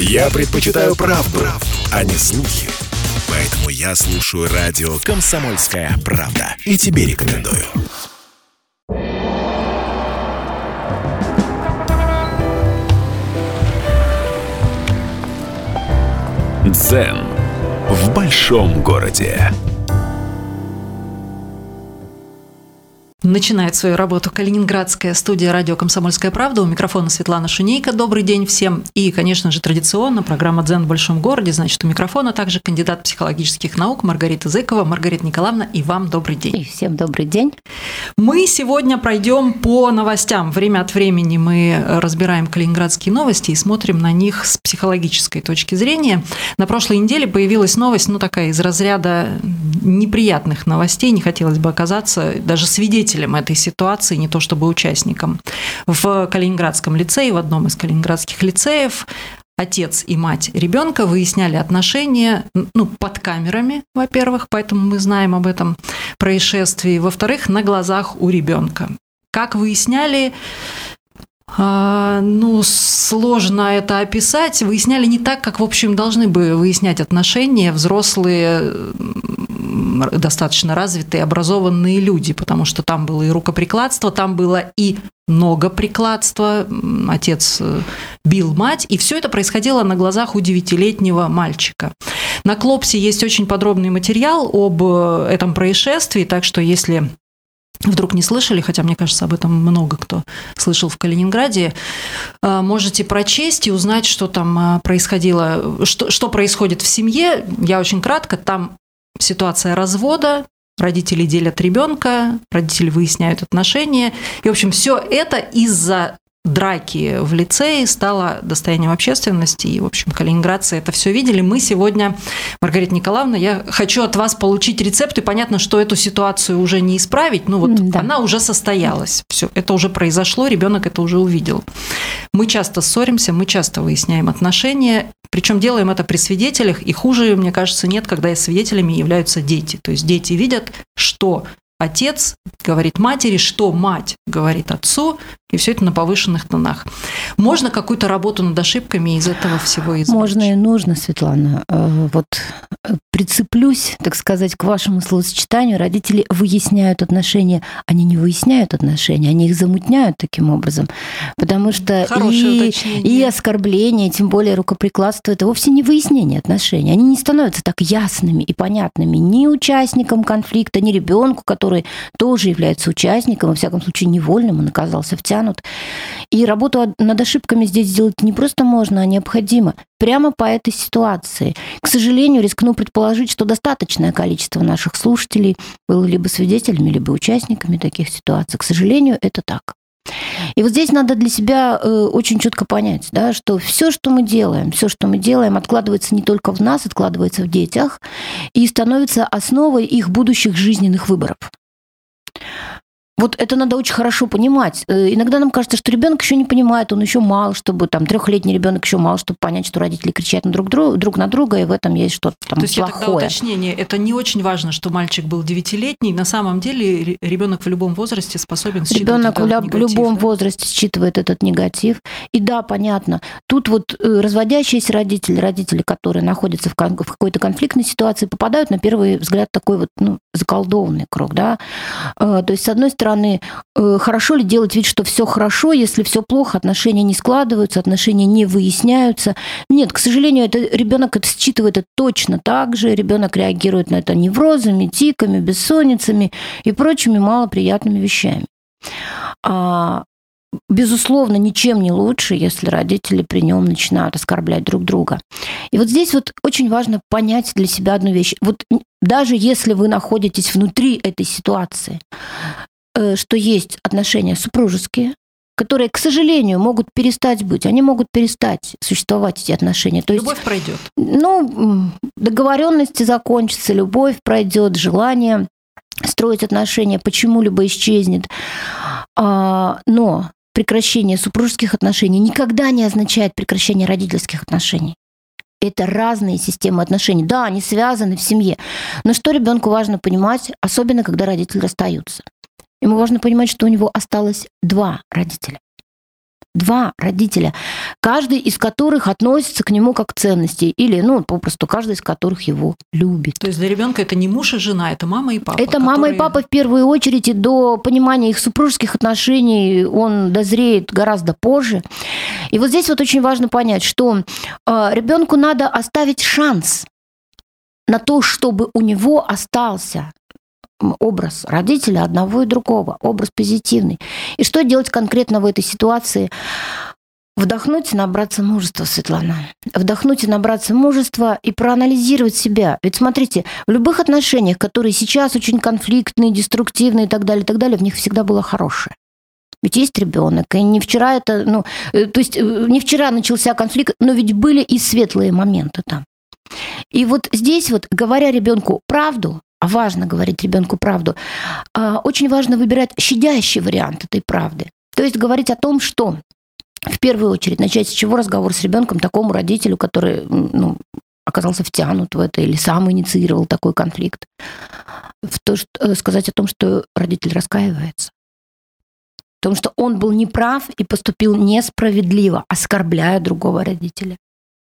Я предпочитаю правду, правду, а не слухи. Поэтому я слушаю радио «Комсомольская правда». И тебе рекомендую. Дзен в большом городе. Начинает свою работу Калининградская студия радио «Комсомольская правда». У микрофона Светлана Шунейка. Добрый день всем. И, конечно же, традиционно программа «Дзен в большом городе». Значит, у микрофона также кандидат психологических наук Маргарита Зыкова. Маргарита Николаевна, и вам добрый день. И всем добрый день. Мы сегодня пройдем по новостям. Время от времени мы разбираем калининградские новости и смотрим на них с психологической точки зрения. На прошлой неделе появилась новость, ну, такая из разряда неприятных новостей. Не хотелось бы оказаться даже свидетелем свидетелем этой ситуации, не то чтобы участником. В Калининградском лицее, в одном из калининградских лицеев, отец и мать ребенка выясняли отношения ну, под камерами, во-первых, поэтому мы знаем об этом происшествии, во-вторых, на глазах у ребенка. Как выясняли, а, ну, сложно это описать. Выясняли не так, как, в общем, должны бы выяснять отношения взрослые достаточно развитые, образованные люди, потому что там было и рукоприкладство, там было и многоприкладство, отец э, бил мать, и все это происходило на глазах у девятилетнего мальчика. На Клопсе есть очень подробный материал об э, этом происшествии, так что если вдруг не слышали, хотя мне кажется, об этом много кто слышал в Калининграде, э, можете прочесть и узнать, что там происходило, что, что происходит в семье. Я очень кратко, там ситуация развода, родители делят ребенка, родители выясняют отношения. И, в общем, все это из-за драки в лицее стало достоянием общественности. И, в общем, калининградцы это все видели. Мы сегодня, Маргарита Николаевна, я хочу от вас получить рецепт. И понятно, что эту ситуацию уже не исправить. Ну вот да. она уже состоялась. Все, это уже произошло, ребенок это уже увидел. Мы часто ссоримся, мы часто выясняем отношения. Причем делаем это при свидетелях, и хуже, мне кажется, нет, когда свидетелями являются дети. То есть дети видят, что отец говорит матери, что мать говорит отцу, и все это на повышенных тонах. Можно какую-то работу над ошибками из этого всего извлечь? Можно и нужно, Светлана. Э, вот э, прицеплюсь, так сказать, к вашему словосочетанию. Родители выясняют отношения. Они не выясняют отношения, они их замутняют таким образом. Потому что и, и оскорбление, тем более рукоприкладство, это вовсе не выяснение отношений. Они не становятся так ясными и понятными ни участникам конфликта, ни ребенку, который тоже является участником, во всяком случае невольным, он оказался в тянут. И работу над ошибками здесь сделать не просто можно, а необходимо. Прямо по этой ситуации. К сожалению, рискну предположить, что достаточное количество наших слушателей было либо свидетелями, либо участниками таких ситуаций. К сожалению, это так. И вот здесь надо для себя э, очень четко понять, да, что все, что мы делаем, все, что мы делаем, откладывается не только в нас, откладывается в детях и становится основой их будущих жизненных выборов. Вот это надо очень хорошо понимать. Э, иногда нам кажется, что ребенок еще не понимает, он еще мал, чтобы там трехлетний ребенок еще мал, чтобы понять, что родители кричат на друг, друг, друг на друга, и в этом есть что-то там То есть плохое. тогда уточнение, это не очень важно, что мальчик был девятилетний. На самом деле ребенок в любом возрасте способен считывать Ребенок в негатив, любом да? возрасте считывает этот негатив. И да, понятно. Тут вот э, разводящиеся родители, родители, которые находятся в, в какой-то конфликтной ситуации, попадают на первый взгляд такой вот ну, заколдованный круг, да. Э, то есть с одной стороны Э, хорошо ли делать вид, что все хорошо, если все плохо, отношения не складываются, отношения не выясняются. Нет, к сожалению, это, ребенок это считывает это точно так же. Ребенок реагирует на это неврозами, тиками, бессонницами и прочими малоприятными вещами. А, безусловно, ничем не лучше, если родители при нем начинают оскорблять друг друга. И вот здесь вот очень важно понять для себя одну вещь. Вот даже если вы находитесь внутри этой ситуации, что есть отношения супружеские, которые, к сожалению, могут перестать быть, они могут перестать существовать эти отношения. То любовь есть, пройдет. Ну, договоренности закончатся, любовь пройдет, желание строить отношения почему-либо исчезнет. А, но прекращение супружеских отношений никогда не означает прекращение родительских отношений. Это разные системы отношений. Да, они связаны в семье. Но что ребенку важно понимать, особенно когда родители расстаются? Ему важно понимать, что у него осталось два родителя. два родителя, каждый из которых относится к нему как к ценности, или, ну, попросту, каждый из которых его любит. То есть для ребенка это не муж и жена, это мама и папа. Это которые... мама и папа в первую очередь, и до понимания их супружеских отношений он дозреет гораздо позже. И вот здесь вот очень важно понять, что э, ребенку надо оставить шанс на то, чтобы у него остался образ родителя одного и другого, образ позитивный. И что делать конкретно в этой ситуации? Вдохнуть и набраться мужества, Светлана. Вдохнуть и набраться мужества и проанализировать себя. Ведь смотрите, в любых отношениях, которые сейчас очень конфликтные, деструктивные и так далее, и так далее, в них всегда было хорошее. Ведь есть ребенок, и не вчера это, ну, э, то есть э, не вчера начался конфликт, но ведь были и светлые моменты там. И вот здесь вот, говоря ребенку правду, важно говорить ребенку правду, а, очень важно выбирать щадящий вариант этой правды. То есть говорить о том, что в первую очередь начать с чего разговор с ребенком такому родителю, который ну, оказался втянут в это или сам инициировал такой конфликт. В то, что, э, сказать о том, что родитель раскаивается. В том, что он был неправ и поступил несправедливо, оскорбляя другого родителя.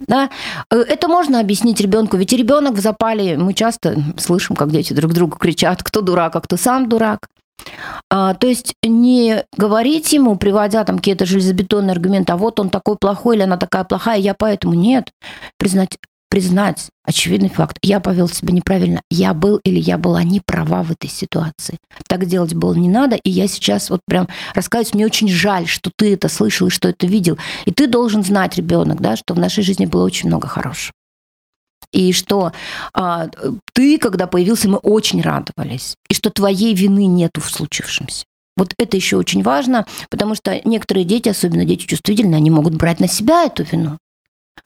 Да? Э, это можно объяснить ребенку, ведь ребенок в запале, мы часто слышим, как дети друг другу кричат, кто дурак, а кто сам дурак. А, то есть не говорить ему, приводя там какие-то железобетонные аргументы, а вот он такой плохой или она такая плохая, я поэтому нет. Признать, признать очевидный факт. Я повел себя неправильно. Я был или я была не права в этой ситуации. Так делать было не надо. И я сейчас вот прям рассказываю, мне очень жаль, что ты это слышал и что это видел. И ты должен знать, ребенок, да, что в нашей жизни было очень много хорошего. И что а, ты, когда появился, мы очень радовались. И что твоей вины нету в случившемся. Вот это еще очень важно, потому что некоторые дети, особенно дети чувствительные, они могут брать на себя эту вину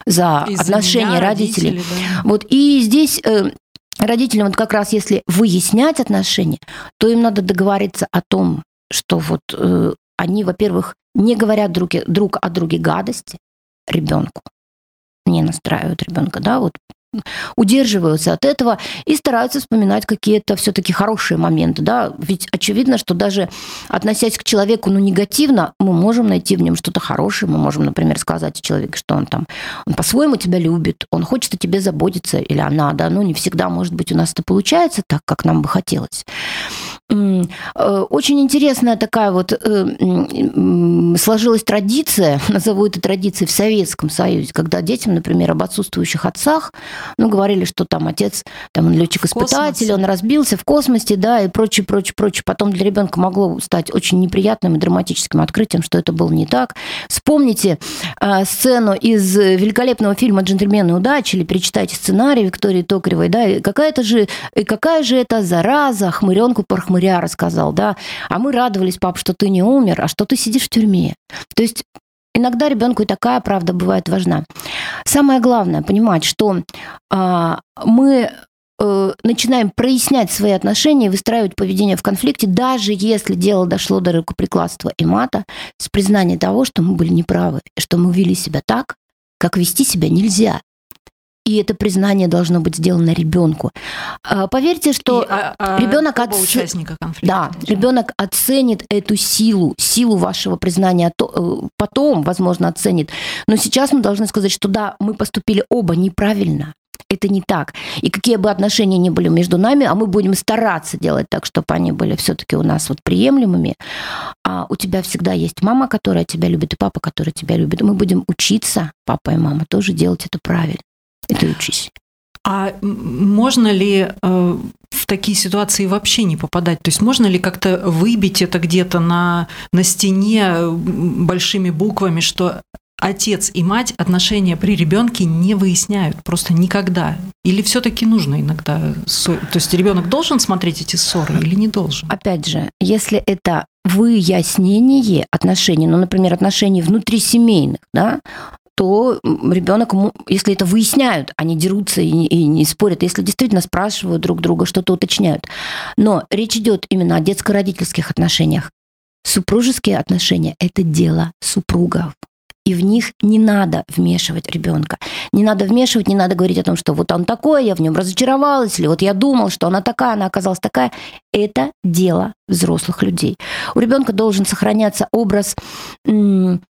за Из отношения родителей. родителей да. Вот и здесь э, родителям вот как раз если выяснять отношения, то им надо договориться о том, что вот э, они, во-первых, не говорят друг, друг о друге гадости ребенку, не настраивают ребенка, да, вот удерживаются от этого и стараются вспоминать какие-то все-таки хорошие моменты, да, ведь очевидно, что даже относясь к человеку, ну, негативно, мы можем найти в нем что-то хорошее, мы можем, например, сказать человеку, что он там, он по-своему тебя любит, он хочет о тебе заботиться, или она, да, ну, не всегда, может быть, у нас это получается так, как нам бы хотелось. Э, очень интересная такая вот э, сложилась традиция, назову это традицией в Советском Союзе, когда детям, например, об отсутствующих отцах, ну, говорили, что там отец, там он летчик-испытатель, он разбился в космосе, да, и прочее, прочее, прочее. Потом для ребенка могло стать очень неприятным и драматическим открытием, что это было не так. Вспомните э, сцену из великолепного фильма «Джентльмены удачи» или перечитайте сценарий Виктории Токаревой, да, какая-то же, какая же это зараза, хмыренку упыря рассказал, да, а мы радовались, пап, что ты не умер, а что ты сидишь в тюрьме. То есть Иногда ребенку и такая правда бывает важна. Самое главное понимать, что а, мы э, начинаем прояснять свои отношения и выстраивать поведение в конфликте, даже если дело дошло до рукоприкладства и мата, с признания того, что мы были неправы, что мы вели себя так, как вести себя нельзя. И это признание должно быть сделано ребенку. А, поверьте, что а, а ребенок оц... участника конфликта. Да, ребенок оценит эту силу, силу вашего признания э, потом, возможно, оценит. Но сейчас мы должны сказать, что да, мы поступили оба неправильно. Это не так. И какие бы отношения ни были между нами, а мы будем стараться делать так, чтобы они были все-таки у нас вот приемлемыми. А у тебя всегда есть мама, которая тебя любит, и папа, который тебя любит. Мы будем учиться, папа и мама, тоже делать это правильно и ты учись. А можно ли э, в такие ситуации вообще не попадать? То есть можно ли как-то выбить это где-то на, на стене большими буквами, что отец и мать отношения при ребенке не выясняют просто никогда? Или все-таки нужно иногда? То есть ребенок должен смотреть эти ссоры или не должен? Опять же, если это выяснение отношений, ну, например, отношений внутрисемейных, да, то ребенок, если это выясняют, они дерутся и, и не спорят, если действительно спрашивают друг друга, что-то уточняют. Но речь идет именно о детско-родительских отношениях. Супружеские отношения – это дело супругов и в них не надо вмешивать ребенка. Не надо вмешивать, не надо говорить о том, что вот он такой, я в нем разочаровалась, или вот я думал, что она такая, она оказалась такая. Это дело взрослых людей. У ребенка должен сохраняться образ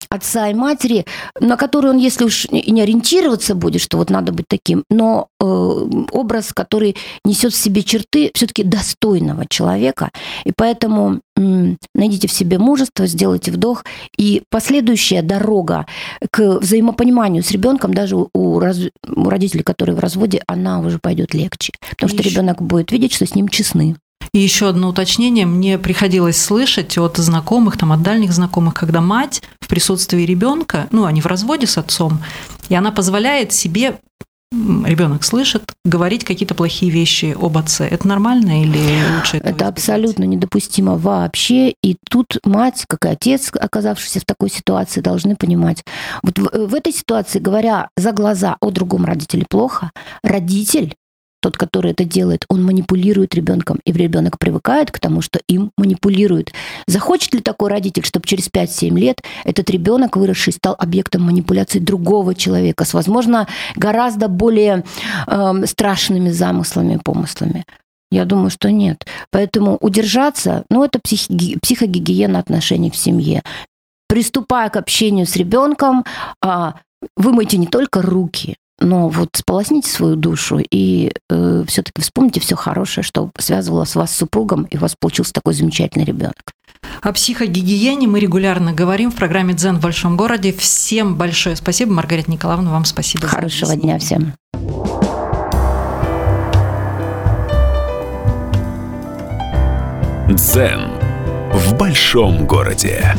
отца и матери, на который он, если уж и не ориентироваться будет, что вот надо быть таким, но э, образ, который несет в себе черты все-таки достойного человека. И поэтому э, найдите в себе мужество, сделайте вдох. И последующая дорога к взаимопониманию с ребенком, даже у, раз, у родителей, которые в разводе, она уже пойдет легче. Потому что ребенок будет видеть, что с ним честны. И еще одно уточнение. Мне приходилось слышать от знакомых, там, от дальних знакомых, когда мать в присутствии ребенка, ну, они в разводе с отцом, и она позволяет себе ребенок слышит, говорить какие-то плохие вещи об отце. Это нормально или лучше это? Это абсолютно недопустимо вообще. И тут мать, как и отец, оказавшийся в такой ситуации, должны понимать. Вот в, в этой ситуации, говоря за глаза о другом родителе плохо, родитель тот, который это делает, он манипулирует ребенком, и ребенок привыкает к тому, что им манипулируют. Захочет ли такой родитель, чтобы через 5-7 лет этот ребенок, выросший, стал объектом манипуляции другого человека с, возможно, гораздо более э, страшными замыслами, помыслами? Я думаю, что нет. Поэтому удержаться, ну, это психи- психогигиена отношений в семье. Приступая к общению с ребенком, а, вымойте не только руки, но вот сполосните свою душу и э, все-таки вспомните все хорошее, что связывало с вас с супругом, и у вас получился такой замечательный ребенок. О психогигиене мы регулярно говорим в программе «Дзен в большом городе». Всем большое спасибо. Маргарита Николаевна, вам спасибо. Хорошего дня всем. «Дзен в большом городе».